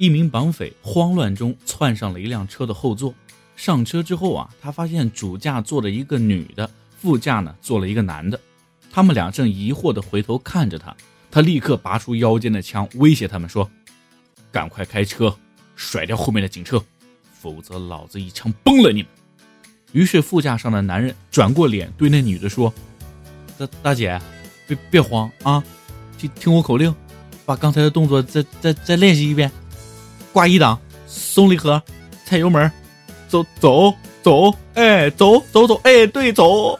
一名绑匪慌乱中窜上了一辆车的后座。上车之后啊，他发现主驾坐了一个女的，副驾呢坐了一个男的。他们俩正疑惑地回头看着他，他立刻拔出腰间的枪，威胁他们说：“赶快开车，甩掉后面的警车，否则老子一枪崩了你们！”于是副驾上的男人转过脸对那女的说：“大大姐，别别慌啊，听听我口令，把刚才的动作再再再练习一遍，挂一档，松离合，踩油门。”走走走，哎，走走走，哎，对，走。